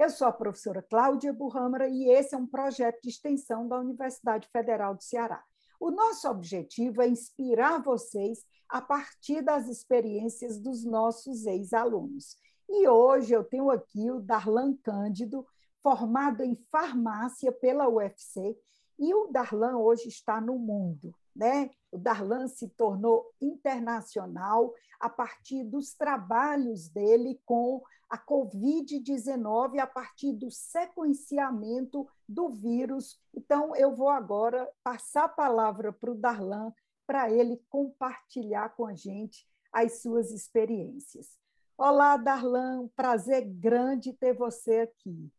Eu sou a professora Cláudia Burrâmara e esse é um projeto de extensão da Universidade Federal do Ceará. O nosso objetivo é inspirar vocês a partir das experiências dos nossos ex-alunos. E hoje eu tenho aqui o Darlan Cândido, formado em farmácia pela UFC, e o Darlan hoje está no mundo. Né? O Darlan se tornou internacional a partir dos trabalhos dele com a Covid-19, a partir do sequenciamento do vírus. Então, eu vou agora passar a palavra para o Darlan para ele compartilhar com a gente as suas experiências. Olá, Darlan, prazer grande ter você aqui.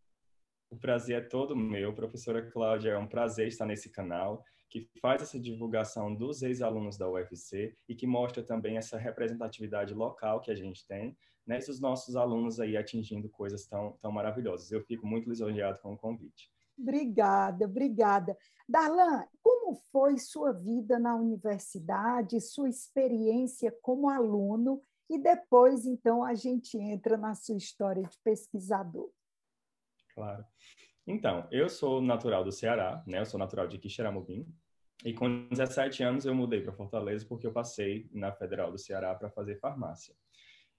O prazer é todo meu, professora Cláudia. É um prazer estar nesse canal que faz essa divulgação dos ex-alunos da UFC e que mostra também essa representatividade local que a gente tem, né, e os nossos alunos aí atingindo coisas tão, tão maravilhosas. Eu fico muito lisonjeado com o convite. Obrigada, obrigada. Darlan, como foi sua vida na universidade, sua experiência como aluno e depois, então, a gente entra na sua história de pesquisador. Claro. Então, eu sou natural do Ceará, né? Eu sou natural de Quixeramobim. E com 17 anos eu mudei para Fortaleza porque eu passei na Federal do Ceará para fazer farmácia.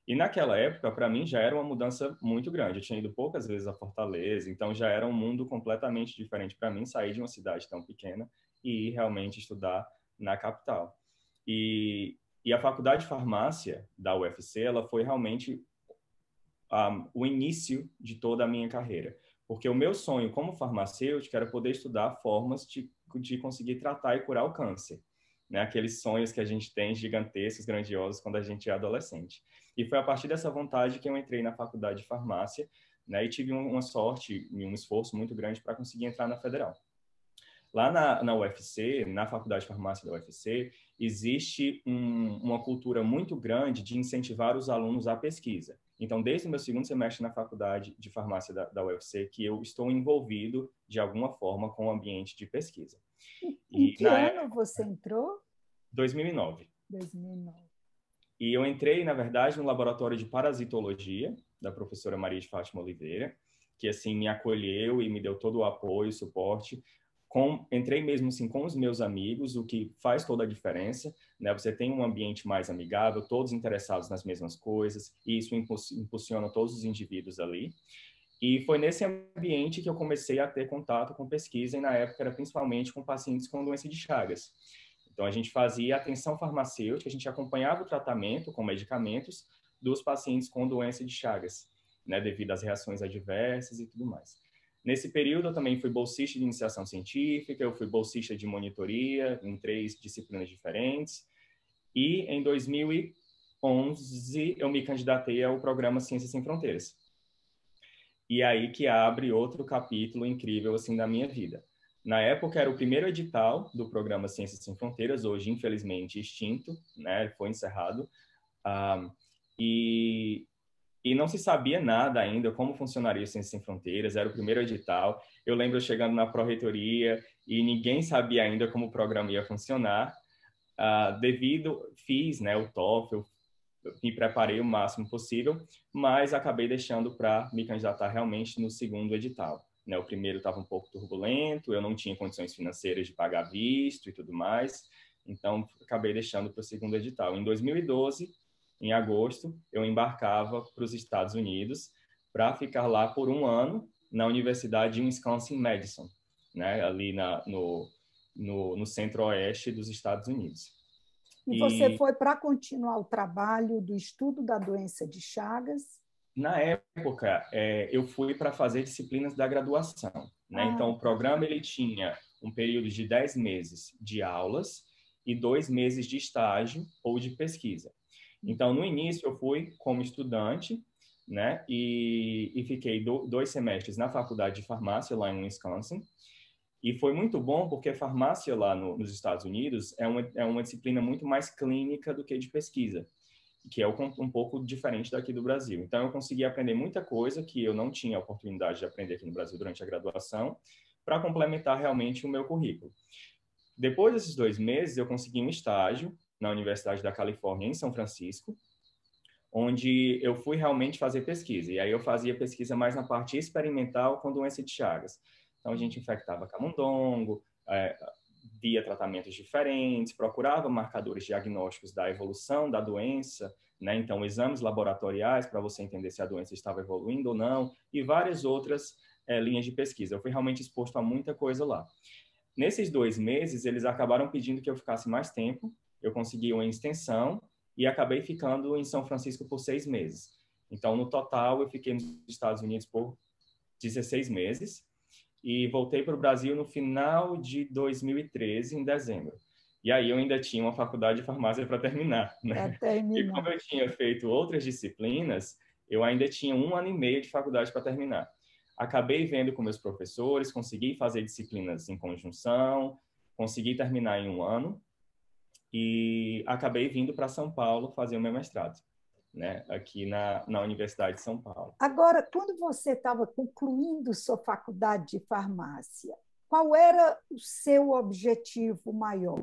E naquela época, para mim, já era uma mudança muito grande. Eu tinha ido poucas vezes a Fortaleza, então já era um mundo completamente diferente para mmim sair de uma cidade tão pequena e ir realmente estudar na capital. E, e a faculdade de farmácia da UFC, ela foi realmente um, o início de toda a minha carreira. Porque o meu sonho como farmacêutico era poder estudar formas de, de conseguir tratar e curar o câncer. Né? Aqueles sonhos que a gente tem gigantescos, grandiosos, quando a gente é adolescente. E foi a partir dessa vontade que eu entrei na faculdade de farmácia né? e tive uma sorte e um esforço muito grande para conseguir entrar na federal. Lá na, na UFC, na Faculdade de Farmácia da UFC, existe um, uma cultura muito grande de incentivar os alunos à pesquisa. Então, desde o meu segundo semestre na faculdade de farmácia da, da UFC, que eu estou envolvido de alguma forma com o ambiente de pesquisa. Em e, que ano época, você entrou? 2009. 2009. E eu entrei, na verdade, no laboratório de parasitologia da professora Maria de Fátima Oliveira, que assim me acolheu e me deu todo o apoio, suporte, com, entrei mesmo assim com os meus amigos, o que faz toda a diferença, né? Você tem um ambiente mais amigável, todos interessados nas mesmas coisas, e isso impulsiona todos os indivíduos ali. E foi nesse ambiente que eu comecei a ter contato com pesquisa, e na época era principalmente com pacientes com doença de Chagas. Então a gente fazia atenção farmacêutica, a gente acompanhava o tratamento com medicamentos dos pacientes com doença de Chagas, né, devido às reações adversas e tudo mais. Nesse período, eu também fui bolsista de iniciação científica, eu fui bolsista de monitoria em três disciplinas diferentes. E em 2011, eu me candidatei ao programa Ciências Sem Fronteiras. E aí que abre outro capítulo incrível assim da minha vida. Na época era o primeiro edital do programa Ciências Sem Fronteiras, hoje infelizmente extinto, né? Foi encerrado. Um, e e não se sabia nada ainda como funcionaria o Ciências Sem Fronteiras, era o primeiro edital. Eu lembro chegando na pró-reitoria e ninguém sabia ainda como o programa ia funcionar. Uh, devido, fiz né, o TOEFL, me preparei o máximo possível, mas acabei deixando para me candidatar realmente no segundo edital. Né, o primeiro estava um pouco turbulento, eu não tinha condições financeiras de pagar visto e tudo mais, então acabei deixando para o segundo edital. Em 2012, em agosto, eu embarcava para os Estados Unidos para ficar lá por um ano na Universidade de Wisconsin-Madison, né, ali na, no, no, no centro-oeste dos Estados Unidos. E, e você foi para continuar o trabalho do estudo da doença de Chagas? Na época, é, eu fui para fazer disciplinas da graduação. Né? Ah, então, o programa ele tinha um período de 10 meses de aulas e dois meses de estágio ou de pesquisa. Então, no início, eu fui como estudante, né? E, e fiquei do, dois semestres na faculdade de farmácia lá em Wisconsin. E foi muito bom porque farmácia lá no, nos Estados Unidos é uma, é uma disciplina muito mais clínica do que de pesquisa, que é um pouco diferente daqui do Brasil. Então, eu consegui aprender muita coisa que eu não tinha oportunidade de aprender aqui no Brasil durante a graduação, para complementar realmente o meu currículo. Depois desses dois meses, eu consegui um estágio na Universidade da Califórnia, em São Francisco, onde eu fui realmente fazer pesquisa. E aí eu fazia pesquisa mais na parte experimental com doença de Chagas. Então a gente infectava camundongo, é, via tratamentos diferentes, procurava marcadores diagnósticos da evolução da doença, né? Então exames laboratoriais para você entender se a doença estava evoluindo ou não e várias outras é, linhas de pesquisa. Eu fui realmente exposto a muita coisa lá. Nesses dois meses, eles acabaram pedindo que eu ficasse mais tempo. Eu consegui uma extensão e acabei ficando em São Francisco por seis meses. Então, no total, eu fiquei nos Estados Unidos por 16 meses e voltei para o Brasil no final de 2013, em dezembro. E aí eu ainda tinha uma faculdade de farmácia para terminar, né? terminar. E como eu tinha feito outras disciplinas, eu ainda tinha um ano e meio de faculdade para terminar. Acabei vendo com meus professores, consegui fazer disciplinas em conjunção, consegui terminar em um ano, e acabei vindo para São Paulo fazer o meu mestrado, né, aqui na, na Universidade de São Paulo. Agora, quando você estava concluindo sua faculdade de farmácia, qual era o seu objetivo maior?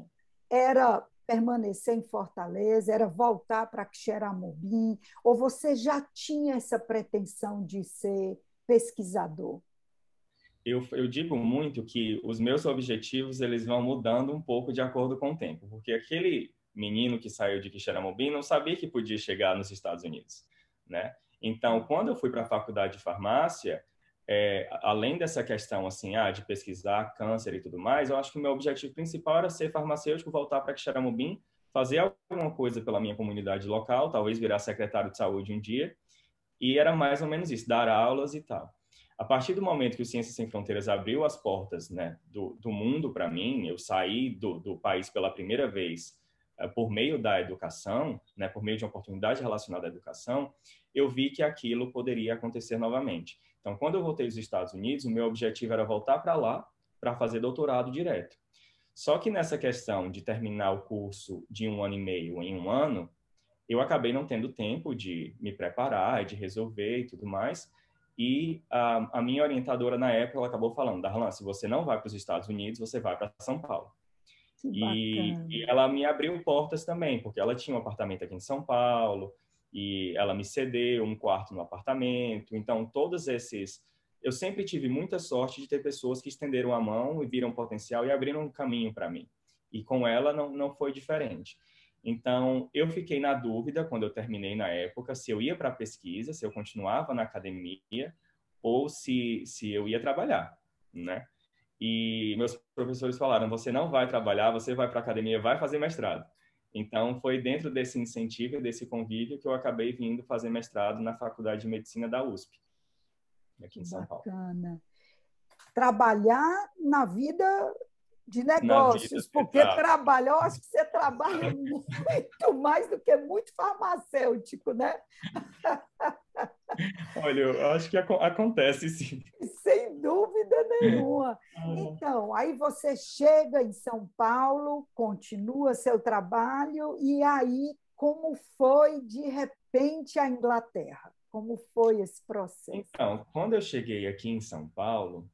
Era permanecer em Fortaleza, era voltar para Xeramobim, ou você já tinha essa pretensão de ser pesquisador? Eu, eu digo muito que os meus objetivos eles vão mudando um pouco de acordo com o tempo, porque aquele menino que saiu de Quixeramobim não sabia que podia chegar nos Estados Unidos, né? Então, quando eu fui para a faculdade de farmácia, é, além dessa questão assim, ah, de pesquisar câncer e tudo mais, eu acho que o meu objetivo principal era ser farmacêutico, voltar para Quixeramobim, fazer alguma coisa pela minha comunidade local, talvez virar secretário de saúde um dia, e era mais ou menos isso, dar aulas e tal. A partir do momento que o Ciências Sem Fronteiras abriu as portas né, do, do mundo para mim, eu saí do, do, país pela primeira vez uh, por meio da educação, né, por meio de uma oportunidade relacionada à educação, eu vi que aquilo poderia acontecer novamente. Então, quando eu voltei aos Estados Unidos, o meu objetivo era voltar para lá para fazer doutorado direto. Só que nessa questão de terminar o curso de um ano e meio em um ano, eu acabei não tendo tempo de me preparar, de resolver e tudo mais. E a, a, minha orientadora na época, ela acabou falando, Darlan, se você não vai para os Estados Unidos, você vai para São Paulo. E, e, ela me abriu portas também, porque ela tinha um apartamento aqui em São Paulo, e ela me cedeu um quarto no apartamento. Então, todos esses... Eu sempre tive muita sorte de ter pessoas que estenderam a mão e viram potencial e abriram um caminho para mim. E com ela não, não foi diferente. Então, eu fiquei na dúvida, quando eu terminei na época, se eu ia para a pesquisa, se eu continuava na academia ou se, se eu ia trabalhar, né? E meus professores falaram: você não vai trabalhar, você vai para a academia, vai fazer mestrado. Então, foi dentro desse incentivo, desse convívio, que eu acabei vindo fazer mestrado na Faculdade de Medicina da USP, aqui em São Paulo. Bacana. Trabalhar na vida de negócios, porque trabalhar, eu acho que você trabalha muito mais do que muito farmacêutico, né? Olha, eu acho que acontece sim. Sem dúvida nenhuma. Ah. Então, aí você chega em São Paulo, continua seu trabalho, e aí como foi de repente a Inglaterra? Como foi esse processo? Então, quando eu cheguei aqui em São Paulo,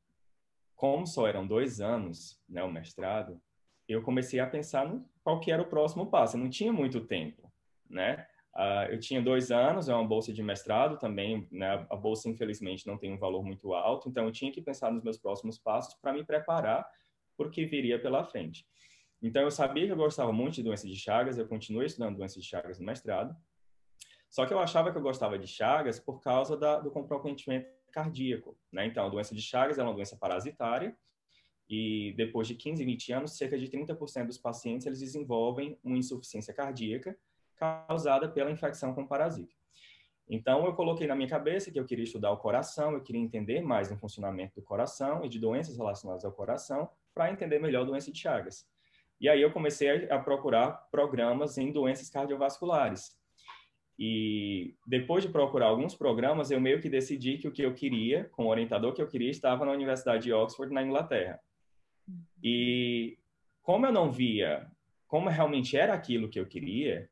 como só eram dois anos, né, o mestrado, eu comecei a pensar no qual que era o próximo passo. Eu não tinha muito tempo, né? Uh, eu tinha dois anos, é uma bolsa de mestrado também, né? A bolsa, infelizmente, não tem um valor muito alto, então eu tinha que pensar nos meus próximos passos para me preparar por que viria pela frente. Então, eu sabia que eu gostava muito de doença de Chagas, eu continuei estudando doença de Chagas no mestrado, só que eu achava que eu gostava de Chagas por causa da, do comprometimento cardíaco. Né? Então, a doença de Chagas é uma doença parasitária e depois de 15, 20 anos, cerca de 30% dos pacientes eles desenvolvem uma insuficiência cardíaca causada pela infecção com parasita. Então, eu coloquei na minha cabeça que eu queria estudar o coração, eu queria entender mais o funcionamento do coração e de doenças relacionadas ao coração para entender melhor a doença de Chagas. E aí eu comecei a procurar programas em doenças cardiovasculares. E depois de procurar alguns programas, eu meio que decidi que o que eu queria, com o orientador que eu queria, estava na Universidade de Oxford, na Inglaterra. E como eu não via como realmente era aquilo que eu queria,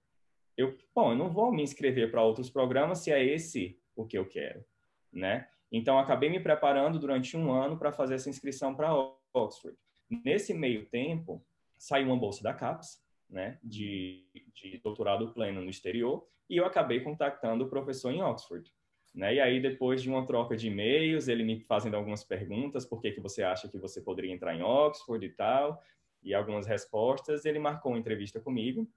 eu, bom, eu não vou me inscrever para outros programas se é esse o que eu quero, né? Então, acabei me preparando durante um ano para fazer essa inscrição para Oxford. Nesse meio tempo, saiu uma bolsa da CAPES, né, de, de doutorado pleno no exterior, e eu acabei contactando o professor em Oxford. Né? E aí, depois de uma troca de e-mails, ele me fazendo algumas perguntas, por que, que você acha que você poderia entrar em Oxford e tal, e algumas respostas, ele marcou uma entrevista comigo,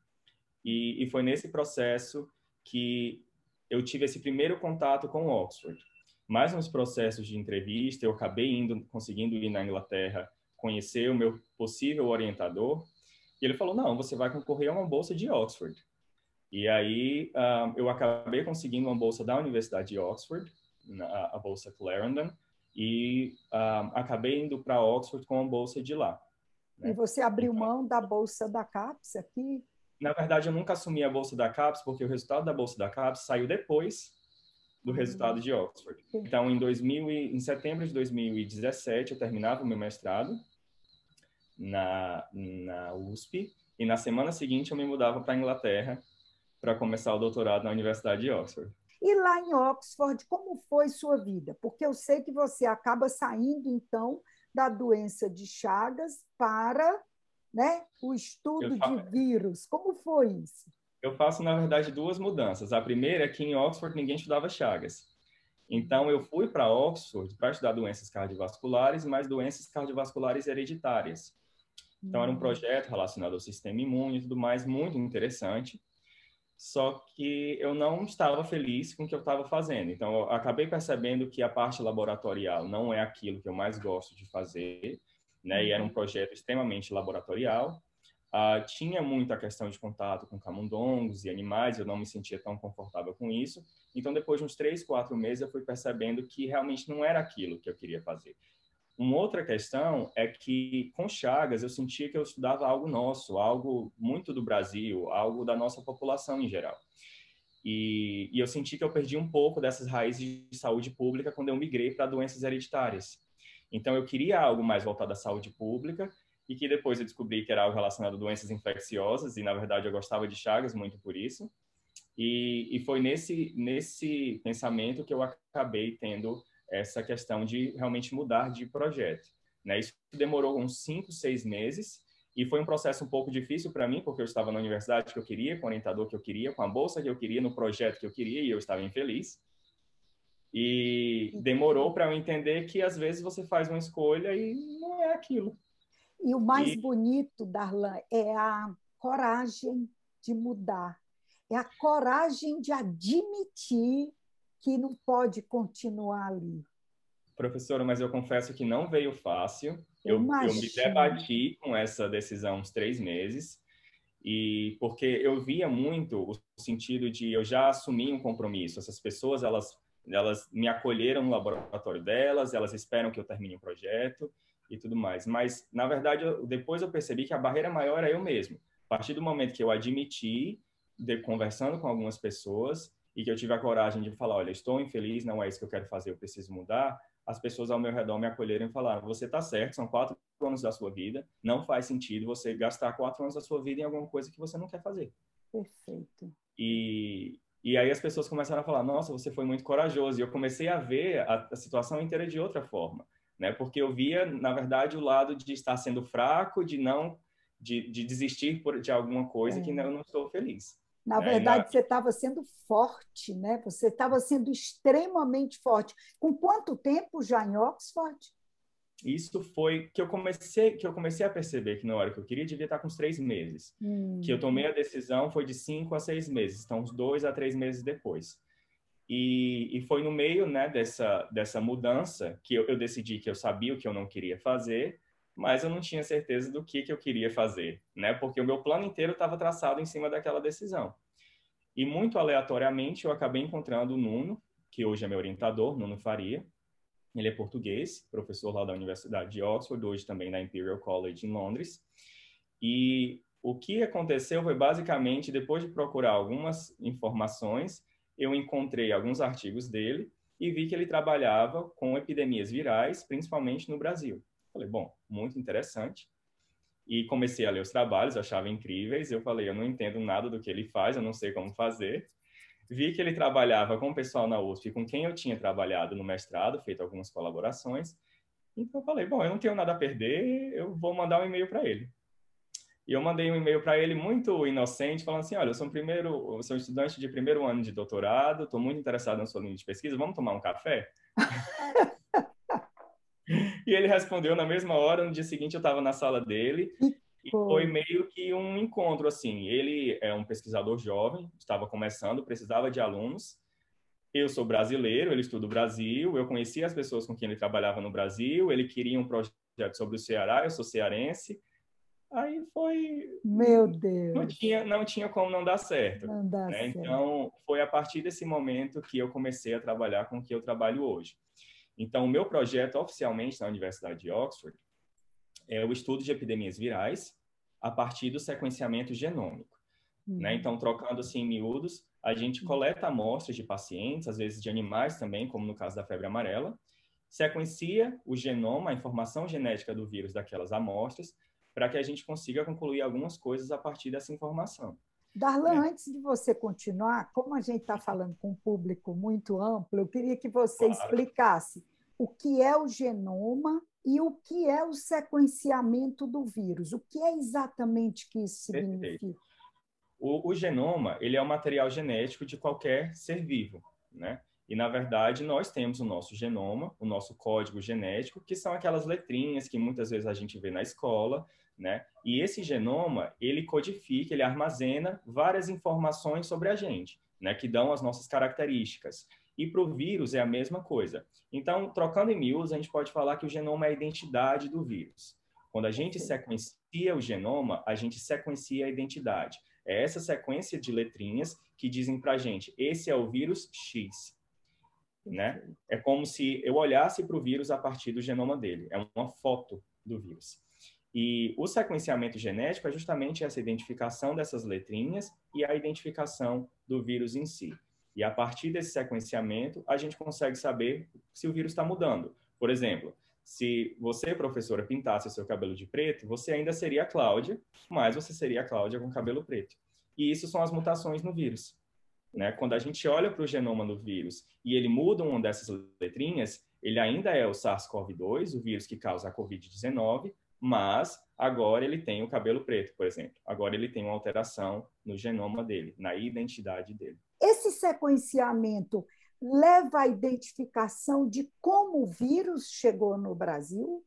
e, e foi nesse processo que eu tive esse primeiro contato com Oxford. Mais nos processos de entrevista, eu acabei indo, conseguindo ir na Inglaterra, conhecer o meu possível orientador, e ele falou, não, você vai concorrer a uma bolsa de Oxford. E aí uh, eu acabei conseguindo uma bolsa da Universidade de Oxford, na, a bolsa Clarendon, e uh, acabei indo para Oxford com a bolsa de lá. Né? E você abriu então, mão da bolsa da CAPES aqui? Na verdade, eu nunca assumi a bolsa da CAPES, porque o resultado da bolsa da CAPES saiu depois do uhum. resultado de Oxford. Então, em, 2000 e, em setembro de 2017, eu terminava o meu mestrado na, na USP, e na semana seguinte eu me mudava para a Inglaterra para começar o doutorado na Universidade de Oxford. E lá em Oxford, como foi sua vida? Porque eu sei que você acaba saindo, então, da doença de Chagas para né, o estudo de vírus. Como foi isso? Eu faço, na verdade, duas mudanças. A primeira é que em Oxford ninguém estudava Chagas. Então, eu fui para Oxford para estudar doenças cardiovasculares, mas doenças cardiovasculares hereditárias. Então, era um hum. projeto relacionado ao sistema imune e tudo mais, muito interessante. Só que eu não estava feliz com o que eu estava fazendo. Então, eu acabei percebendo que a parte laboratorial não é aquilo que eu mais gosto de fazer, né? E era um uhum. projeto extremamente laboratorial. Uh, tinha muita questão de contato com camundongos e animais, eu não me sentia tão confortável com isso. Então, depois de uns três, quatro meses, eu fui percebendo que realmente não era aquilo que eu queria fazer. Uma outra questão é que, com Chagas, eu sentia que eu estudava algo nosso, algo muito do Brasil, algo da nossa população em geral. E, e eu senti que eu perdi um pouco dessas raízes de saúde pública quando eu migrei para doenças hereditárias. Então, eu queria algo mais voltado à saúde pública e que depois eu descobri que era algo relacionado a doenças infecciosas e, na verdade, eu gostava de Chagas muito por isso. E, e foi nesse, nesse pensamento que eu acabei tendo essa questão de realmente mudar de projeto. Né? Isso demorou uns cinco, seis meses e foi um processo um pouco difícil para mim, porque eu estava na universidade que eu queria, com o orientador que eu queria, com a bolsa que eu queria, no projeto que eu queria e eu estava infeliz. E demorou para eu entender que às vezes você faz uma escolha e não é aquilo. E o mais e... bonito, Darlan, é a coragem de mudar. É a coragem de admitir que não pode continuar ali. Professora, mas eu confesso que não veio fácil. Eu, eu me debati com essa decisão uns três meses, e porque eu via muito o sentido de eu já assumi um compromisso. Essas pessoas, elas, elas me acolheram no laboratório delas, elas esperam que eu termine o projeto e tudo mais. Mas, na verdade, eu, depois eu percebi que a barreira maior é eu mesmo. A partir do momento que eu admiti, de, conversando com algumas pessoas, e que eu tive a coragem de falar, olha, estou infeliz, não é isso que eu quero fazer, eu preciso mudar, as pessoas ao meu redor me acolheram e falaram, você está certo, são quatro anos da sua vida, não faz sentido você gastar quatro anos da sua vida em alguma coisa que você não quer fazer. Perfeito. E, e aí as pessoas começaram a falar, nossa, você foi muito corajoso. E eu comecei a ver a, a situação inteira de outra forma, né? Porque eu via, na verdade, o lado de estar sendo fraco, de não, de, de desistir por, de alguma coisa é. que eu não estou feliz. Na é, verdade, você estava sendo forte, né? Você estava sendo extremamente forte. Com quanto tempo já em Oxford? Isso foi que eu comecei que eu comecei a perceber que na hora que eu queria devia estar com uns três meses. Hum. Que eu tomei a decisão foi de cinco a seis meses, então uns dois a três meses depois. E, e foi no meio né, dessa, dessa mudança que eu, eu decidi que eu sabia o que eu não queria fazer, mas eu não tinha certeza do que, que eu queria fazer, né? Porque o meu plano inteiro estava traçado em cima daquela decisão. E muito aleatoriamente eu acabei encontrando o Nuno, que hoje é meu orientador, Nuno Faria. Ele é português, professor lá da Universidade de Oxford, hoje também na Imperial College em Londres. E o que aconteceu foi basicamente, depois de procurar algumas informações, eu encontrei alguns artigos dele e vi que ele trabalhava com epidemias virais, principalmente no Brasil. Falei, bom, muito interessante. E comecei a ler os trabalhos, achava incríveis. Eu falei, eu não entendo nada do que ele faz, eu não sei como fazer. Vi que ele trabalhava com o pessoal na USP, com quem eu tinha trabalhado no mestrado, feito algumas colaborações. Então eu falei, bom, eu não tenho nada a perder, eu vou mandar um e-mail para ele. E eu mandei um e-mail para ele muito inocente, falando assim: olha, eu sou um primeiro, eu sou um estudante de primeiro ano de doutorado, estou muito interessado na sua linha de pesquisa, vamos tomar um café? e ele respondeu na mesma hora. No dia seguinte, eu estava na sala dele. E foi meio que um encontro, assim. Ele é um pesquisador jovem, estava começando, precisava de alunos. Eu sou brasileiro, ele estuda o Brasil, eu conhecia as pessoas com quem ele trabalhava no Brasil, ele queria um projeto sobre o Ceará, eu sou cearense. Aí foi. Meu Deus! Não tinha, não tinha como não dar certo. Não dá né? certo. Então, foi a partir desse momento que eu comecei a trabalhar com o que eu trabalho hoje. Então, o meu projeto oficialmente na Universidade de Oxford é o estudo de epidemias virais a partir do sequenciamento genômico. Uhum. Né? Então, trocando assim em miúdos, a gente uhum. coleta amostras de pacientes, às vezes de animais também, como no caso da febre amarela, sequencia o genoma, a informação genética do vírus daquelas amostras, para que a gente consiga concluir algumas coisas a partir dessa informação. Darlan, é. antes de você continuar, como a gente está falando com um público muito amplo, eu queria que você claro. explicasse o que é o genoma e o que é o sequenciamento do vírus. O que é exatamente que isso significa? O, o, genoma ele é o material genético de qualquer ser vivo, né? E na verdade nós temos o nosso genoma, o nosso código genético, que são aquelas letrinhas que muitas vezes a gente vê na escola, né? E esse genoma, ele codifica, ele armazena várias informações sobre a gente, né? Que dão as nossas características. E para o vírus é a mesma coisa. Então, trocando em miúdos, a gente pode falar que o genoma é a identidade do vírus. Quando a gente sequencia o genoma, a gente sequencia a identidade. É essa sequência de letrinhas que dizem para a gente, esse é o vírus X. Né? É como se eu olhasse para o vírus a partir do genoma dele. É uma foto do vírus. E o sequenciamento genético é justamente essa identificação dessas letrinhas e a identificação do vírus em si. E a partir desse sequenciamento, a gente consegue saber se o vírus está mudando. Por exemplo, se você, professora, pintasse seu cabelo de preto, você ainda seria a Cláudia, mas você seria a Cláudia com cabelo preto. E isso são as mutações no vírus. Né? Quando a gente olha para o genoma do vírus e ele muda uma dessas letrinhas, ele ainda é o SARS-CoV-2, o vírus que causa a COVID-19, mas agora ele tem o cabelo preto, por exemplo. Agora ele tem uma alteração no genoma dele, na identidade dele. Esse sequenciamento leva à identificação de como o vírus chegou no Brasil?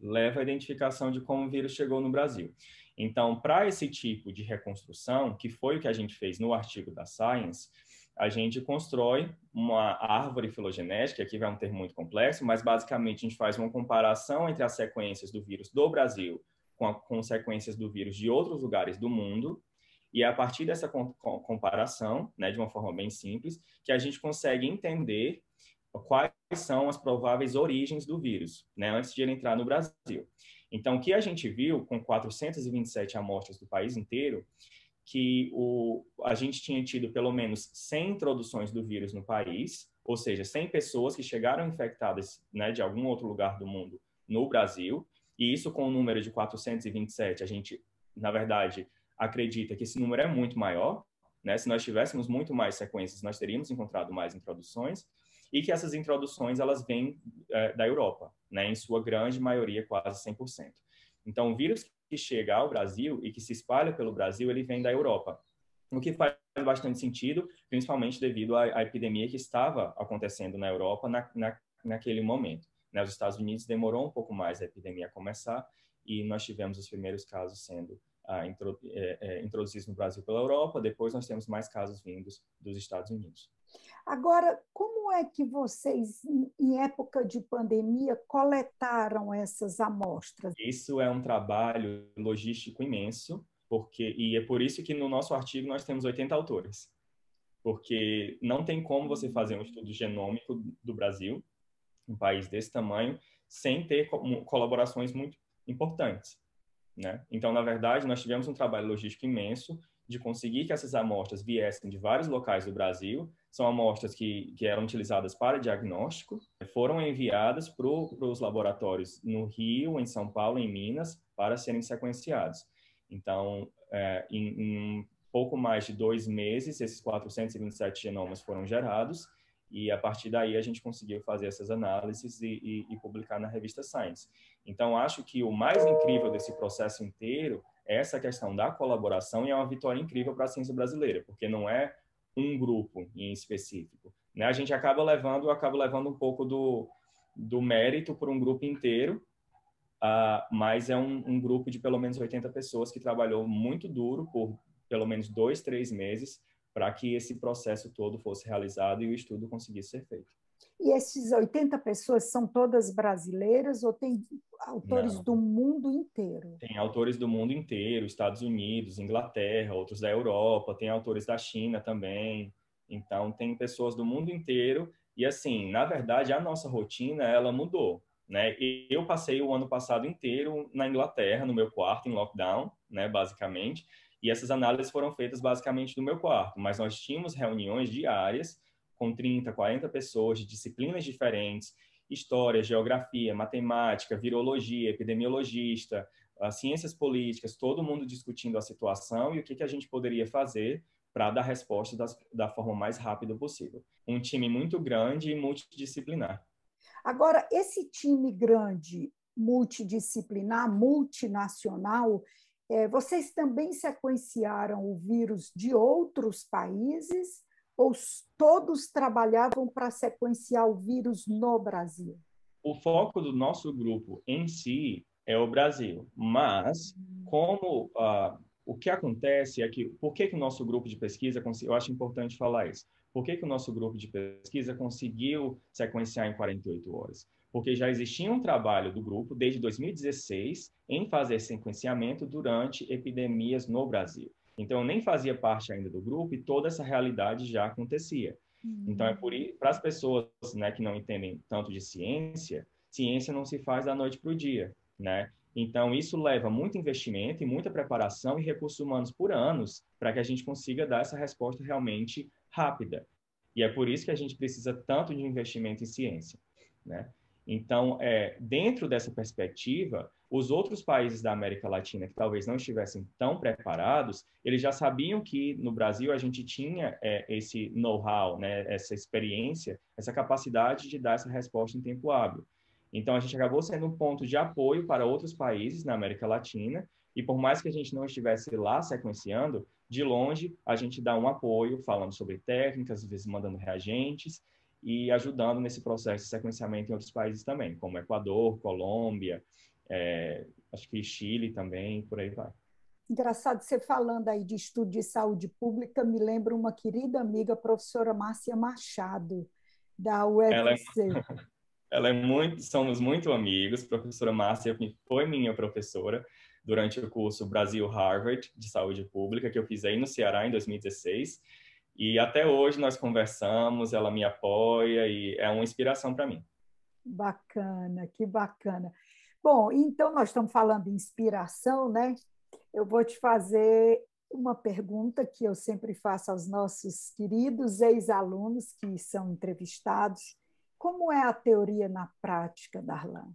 Leva à identificação de como o vírus chegou no Brasil. Então, para esse tipo de reconstrução, que foi o que a gente fez no artigo da Science, a gente constrói uma árvore filogenética, aqui vai um termo muito complexo, mas basicamente a gente faz uma comparação entre as sequências do vírus do Brasil com, a, com sequências do vírus de outros lugares do mundo, e é a partir dessa comparação, né, de uma forma bem simples, que a gente consegue entender quais são as prováveis origens do vírus, né, antes de ele entrar no Brasil. Então, o que a gente viu com 427 amostras do país inteiro que o, a gente tinha tido pelo menos 100 introduções do vírus no país, ou seja, 100 pessoas que chegaram infectadas né, de algum outro lugar do mundo no Brasil, e isso com o número de 427, a gente, na verdade, acredita que esse número é muito maior, né? Se nós tivéssemos muito mais sequências, nós teríamos encontrado mais introduções, e que essas introduções, elas vêm é, da Europa, né? Em sua grande maioria, quase 100%. Então, o vírus que chega ao Brasil e que se espalha pelo Brasil, ele vem da Europa. O que faz bastante sentido, principalmente devido à, à epidemia que estava acontecendo na Europa na, na, naquele momento. Né? Os Estados Unidos demorou um pouco mais a epidemia começar e nós tivemos os primeiros casos sendo ah, é, é, introduzidos no Brasil pela Europa, depois nós temos mais casos vindos dos Estados Unidos. Agora, como é que vocês, em época de pandemia, coletaram essas amostras? Isso é um trabalho logístico imenso, porque e é por isso que no nosso artigo nós temos 80 autores. Porque não tem como você fazer um estudo genômico do Brasil, um país desse tamanho, sem ter colaborações muito importantes. Né? Então, na verdade, nós tivemos um trabalho logístico imenso de conseguir que essas amostras viessem de vários locais do Brasil. São amostras que, que eram utilizadas para diagnóstico, foram enviadas para os laboratórios no Rio, em São Paulo, em Minas, para serem sequenciados. Então, é, em, em pouco mais de dois meses, esses 427 genomas foram gerados e a partir daí a gente conseguiu fazer essas análises e, e, e, publicar na revista Science. Então, acho que o mais incrível desse processo inteiro essa questão da colaboração e é uma vitória incrível para a ciência brasileira, porque não é um grupo em específico. Né? A gente acaba levando, acaba levando um pouco do, do mérito por um grupo inteiro, uh, mas é um, um grupo de pelo menos 80 pessoas que trabalhou muito duro por pelo menos dois, três meses para que esse processo todo fosse realizado e o estudo conseguisse ser feito. E esses 80 pessoas são todas brasileiras ou tem autores Não. do mundo inteiro? Tem autores do mundo inteiro, Estados Unidos, Inglaterra, outros da Europa, tem autores da China também. Então, tem pessoas do mundo inteiro. E, assim, na verdade, a nossa rotina, ela mudou. Né? Eu passei o ano passado inteiro na Inglaterra, no meu quarto, em lockdown, né, basicamente. E essas análises foram feitas basicamente no meu quarto, mas nós tínhamos reuniões diárias com 30, 40 pessoas de disciplinas diferentes, história, geografia, matemática, virologia, epidemiologista, ciências políticas, todo mundo discutindo a situação e o que, que a gente poderia fazer para dar resposta das, da forma mais rápida possível. Um time muito grande e multidisciplinar. Agora, esse time grande, multidisciplinar, multinacional, é, vocês também sequenciaram o vírus de outros países ou todos trabalhavam para sequenciar o vírus no Brasil? O foco do nosso grupo em si é o Brasil, mas como uh, o que acontece é que por que, que o nosso grupo de pesquisa eu acho importante falar isso. Por que, que o nosso grupo de pesquisa conseguiu sequenciar em 48 horas? porque já existia um trabalho do grupo desde 2016 em fazer sequenciamento durante epidemias no Brasil. Então, eu nem fazia parte ainda do grupo e toda essa realidade já acontecia. Uhum. Então, é por para as pessoas né, que não entendem tanto de ciência, ciência não se faz da noite para o dia, né? Então, isso leva muito investimento e muita preparação e recursos humanos por anos para que a gente consiga dar essa resposta realmente rápida. E é por isso que a gente precisa tanto de investimento em ciência, né? Então, é, dentro dessa perspectiva, os outros países da América Latina que talvez não estivessem tão preparados, eles já sabiam que no Brasil a gente tinha é, esse know-how, né, essa experiência, essa capacidade de dar essa resposta em tempo hábil. Então, a gente acabou sendo um ponto de apoio para outros países na América Latina, e por mais que a gente não estivesse lá sequenciando, de longe a gente dá um apoio, falando sobre técnicas, às vezes mandando reagentes, e ajudando nesse processo de sequenciamento em outros países também, como Equador, Colômbia, é, acho que Chile também, por aí vai. Engraçado, você falando aí de estudo de saúde pública, me lembra uma querida amiga, professora Márcia Machado, da UFC. Ela é, ela é muito, somos muito amigos, professora Márcia foi minha professora durante o curso Brasil-Harvard de Saúde Pública, que eu fiz aí no Ceará em 2016, e até hoje nós conversamos, ela me apoia e é uma inspiração para mim. Bacana, que bacana. Bom, então nós estamos falando de inspiração, né? Eu vou te fazer uma pergunta que eu sempre faço aos nossos queridos ex-alunos que são entrevistados. Como é a teoria na prática, Darlan?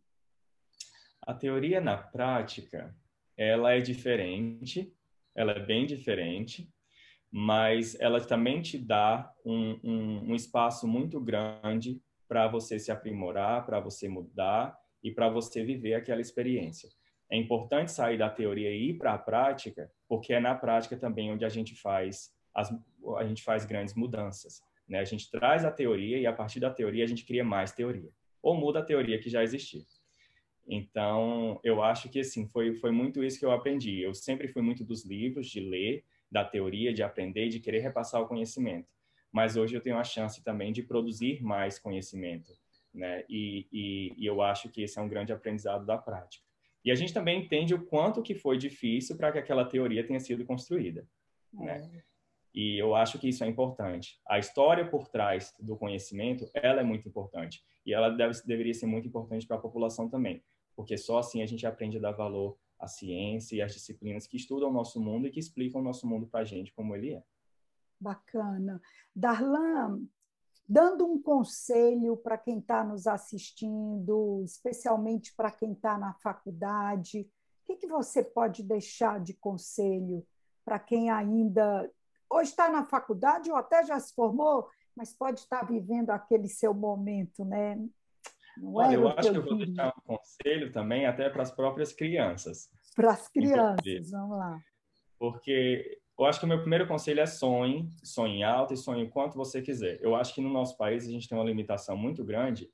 A teoria na prática, ela é diferente, ela é bem diferente, mas ela também te dá um, um, um espaço muito grande para você se aprimorar, para você mudar e para você viver aquela experiência. É importante sair da teoria e ir para a prática, porque é na prática também onde a gente faz as, a gente faz grandes mudanças. Né? A gente traz a teoria e a partir da teoria a gente cria mais teoria ou muda a teoria que já existia. Então, eu acho que assim foi foi muito isso que eu aprendi. Eu sempre fui muito dos livros, de ler, da teoria, de aprender, de querer repassar o conhecimento. Mas hoje eu tenho a chance também de produzir mais conhecimento, né? E, e, e eu acho que esse é um grande aprendizado da prática. E a gente também entende o quanto que foi difícil para que aquela teoria tenha sido construída, é. né? E eu acho que isso é importante. A história por trás do conhecimento, ela é muito importante. E ela deve, deveria ser muito importante para a população também. Porque só assim a gente aprende a dar valor a ciência e as disciplinas que estudam o nosso mundo e que explicam o nosso mundo para a gente como ele é. Bacana. Darlan, dando um conselho para quem está nos assistindo, especialmente para quem está na faculdade, o que, que você pode deixar de conselho para quem ainda hoje está na faculdade ou até já se formou, mas pode estar vivendo aquele seu momento, né? Não Olha, eu acho que eu, vou deixar um conselho também até para as próprias crianças. Para as crianças, vamos lá. Porque eu acho que o meu primeiro conselho é sonhe, sonhe alto e sonhe quanto você quiser. Eu acho que no nosso país a gente tem uma limitação muito grande.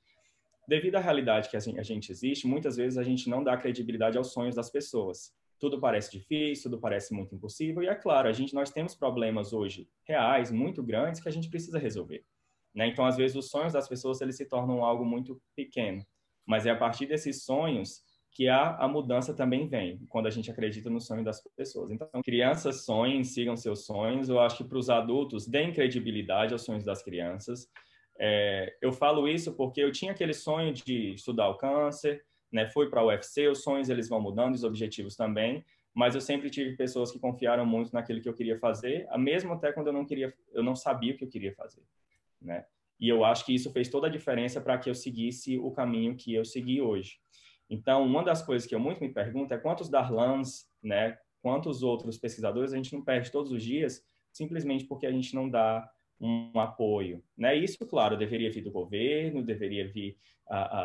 Devido à realidade que a gente existe, muitas vezes a gente não dá credibilidade aos sonhos das pessoas. Tudo parece difícil, tudo parece muito impossível e é claro, a gente nós temos problemas hoje reais muito grandes que a gente precisa resolver. Né? Então, às vezes, os sonhos das pessoas eles se tornam algo muito pequeno. Mas é a partir desses sonhos que a, a mudança também vem, quando a gente acredita no sonho das pessoas. Então, crianças sonhem, sigam seus sonhos. Eu acho que para os adultos, deem credibilidade aos sonhos das crianças. É, eu falo isso porque eu tinha aquele sonho de estudar o câncer, né? fui para a UFC, os sonhos eles vão mudando, os objetivos também, mas eu sempre tive pessoas que confiaram muito naquilo que eu queria fazer, mesmo até quando eu não queria, eu não sabia o que eu queria fazer né? E eu acho que isso fez toda a diferença para que eu seguisse o caminho que eu segui hoje. Então, uma das coisas que eu muito me pergunto é quantos Darlans, né, quantos outros pesquisadores a gente não perde todos os dias simplesmente porque a gente não dá um apoio, né? Isso, claro, deveria vir do governo, deveria vir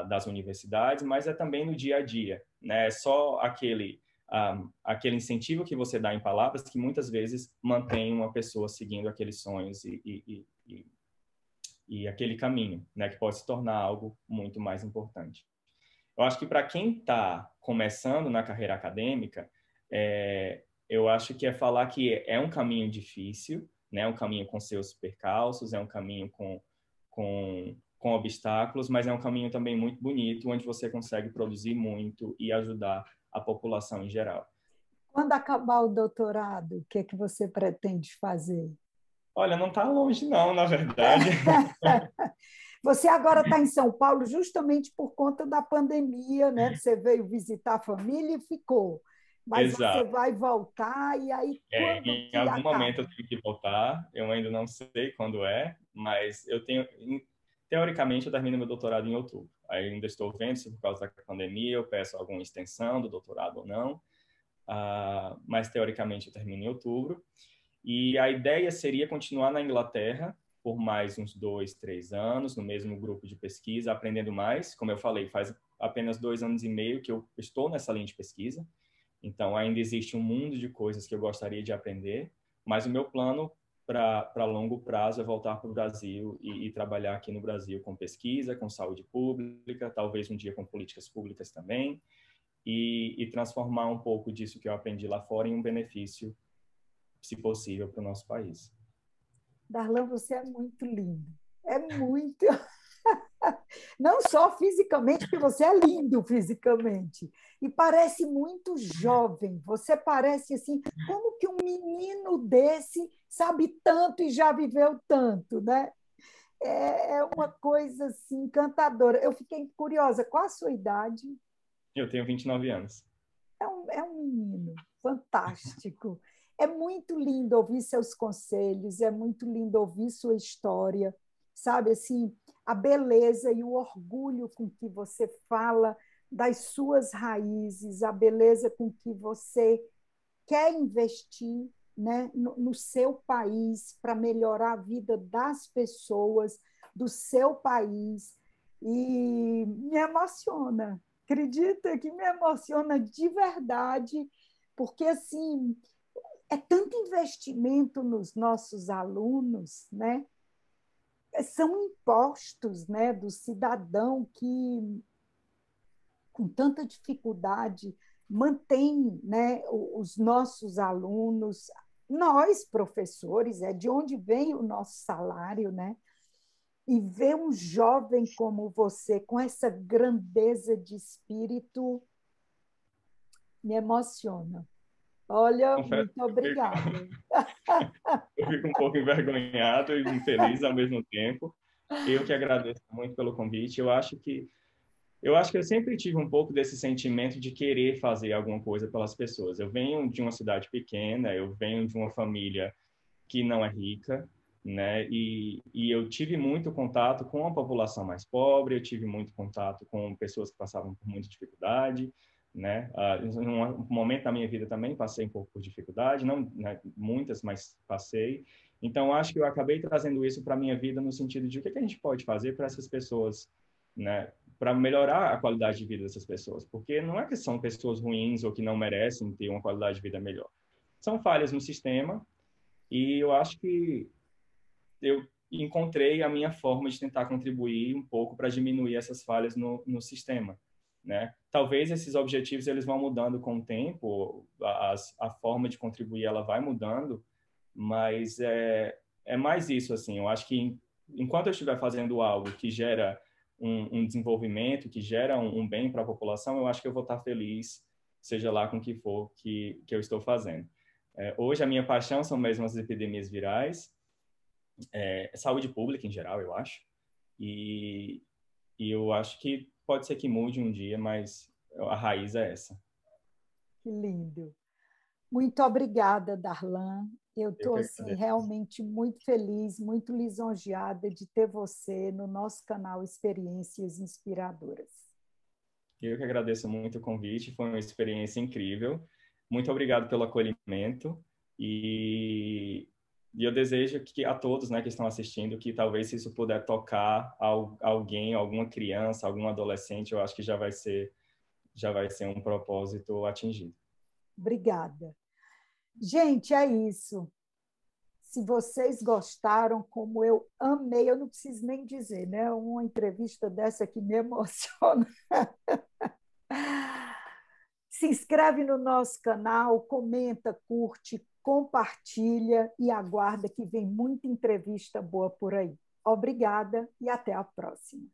das universidades, mas é também no dia a dia, né? É só aquele um, aquele incentivo que você dá em palavras que muitas vezes mantém uma pessoa seguindo aqueles sonhos e, e, e e aquele caminho, né, que pode se tornar algo muito mais importante. Eu acho que para quem está começando na carreira acadêmica, é, eu acho que é falar que é um caminho difícil, né, um caminho com seus percalços, é um caminho com, com, com obstáculos, mas é um caminho também muito bonito, onde você consegue produzir muito e ajudar a população em geral. Quando acabar o doutorado, o que é que você pretende fazer? Olha, não está longe, não, na verdade. Você agora está em São Paulo justamente por conta da pandemia, né? Você veio visitar a família e ficou. Mas Exato. você vai voltar e aí. É, em algum acaba? momento eu tenho que voltar. Eu ainda não sei quando é, mas eu tenho. Teoricamente, eu termino meu doutorado em outubro. Aí ainda estou vendo se por causa da pandemia eu peço alguma extensão do doutorado ou não. Uh, mas teoricamente eu termino em outubro. E a ideia seria continuar na Inglaterra por mais uns dois, três anos, no mesmo grupo de pesquisa, aprendendo mais. Como eu falei, faz apenas dois anos e meio que eu estou nessa linha de pesquisa, então ainda existe um mundo de coisas que eu gostaria de aprender, mas o meu plano para longo prazo é voltar para o Brasil e, e, trabalhar aqui no Brasil com pesquisa, com saúde pública, talvez um dia com políticas públicas também, e, e transformar um pouco disso que eu aprendi lá fora em um benefício se possível, para o nosso país. Darlan, você é muito lindo. É muito. Não só fisicamente, porque você é lindo fisicamente. E parece muito jovem. Você parece assim, como que um menino desse sabe tanto e já viveu tanto, né? É, é uma coisa assim, encantadora. Eu fiquei curiosa, qual a sua idade? Eu tenho 29 anos. É um, é um menino fantástico. É muito lindo ouvir seus conselhos, é muito lindo ouvir sua história, sabe? Assim, a beleza e o orgulho com que você fala das suas raízes, a beleza com que você quer investir né, no, no seu país para melhorar a vida das pessoas do seu país. E me emociona, acredita que me emociona de verdade, porque assim é tanto investimento nos nossos alunos, né? São impostos, né, do cidadão que com tanta dificuldade mantém, né, os nossos alunos, nós professores, é de onde vem o nosso salário, né? E ver um jovem como você com essa grandeza de espírito me emociona. Olha, Confesso muito obrigada. Eu fico um pouco envergonhado e feliz ao mesmo tempo. Eu que agradeço muito pelo convite. Eu acho que eu acho que eu sempre tive um pouco desse sentimento de querer fazer alguma coisa pelas pessoas. Eu venho de uma cidade pequena, eu venho de uma família que não é rica, né? E, e eu tive muito contato com a população mais pobre, eu tive muito contato com pessoas que passavam por muita dificuldade, né? Uh, em um momento da minha vida também passei um pouco por dificuldade, não né, muitas, mas passei. Então acho que eu acabei trazendo isso para minha vida no sentido de o que, que a gente pode fazer para essas pessoas, né? Para melhorar a qualidade de vida dessas pessoas, porque não é que são pessoas ruins ou que não merecem ter uma qualidade de vida melhor. São falhas no sistema e eu acho que eu encontrei a minha forma de tentar contribuir um pouco para diminuir essas falhas no, no sistema, né? Talvez esses objetivos eles vão mudando com o tempo, a, a forma de contribuir ela vai mudando, mas é, é mais isso assim. Eu acho que enquanto eu estiver fazendo algo que gera um, um desenvolvimento, que gera um, um bem para a população, eu acho que eu vou estar feliz, seja lá com o que for que, que eu estou fazendo. É, hoje a minha paixão são mesmo as epidemias virais, é, saúde pública em geral, eu acho. E, e eu acho que pode ser que mude um dia, mas a raiz é essa. Que lindo. Muito obrigada, Darlan. Eu estou assim, realmente muito feliz, muito lisonjeada de ter você no nosso canal Experiências Inspiradoras. Eu que agradeço muito o convite, foi uma experiência incrível. Muito obrigado pelo acolhimento e e eu desejo que a todos né, que estão assistindo, que talvez se isso puder tocar alguém, alguma criança, algum adolescente, eu acho que já vai ser, já vai ser um propósito atingido. Obrigada. Gente, é isso. Se vocês gostaram, como eu amei, eu não preciso nem dizer, né? Uma entrevista dessa que me emociona. Se inscreve no nosso canal, comenta, curte, compartilha e aguarda que vem muita entrevista boa por aí. Obrigada e até a próxima.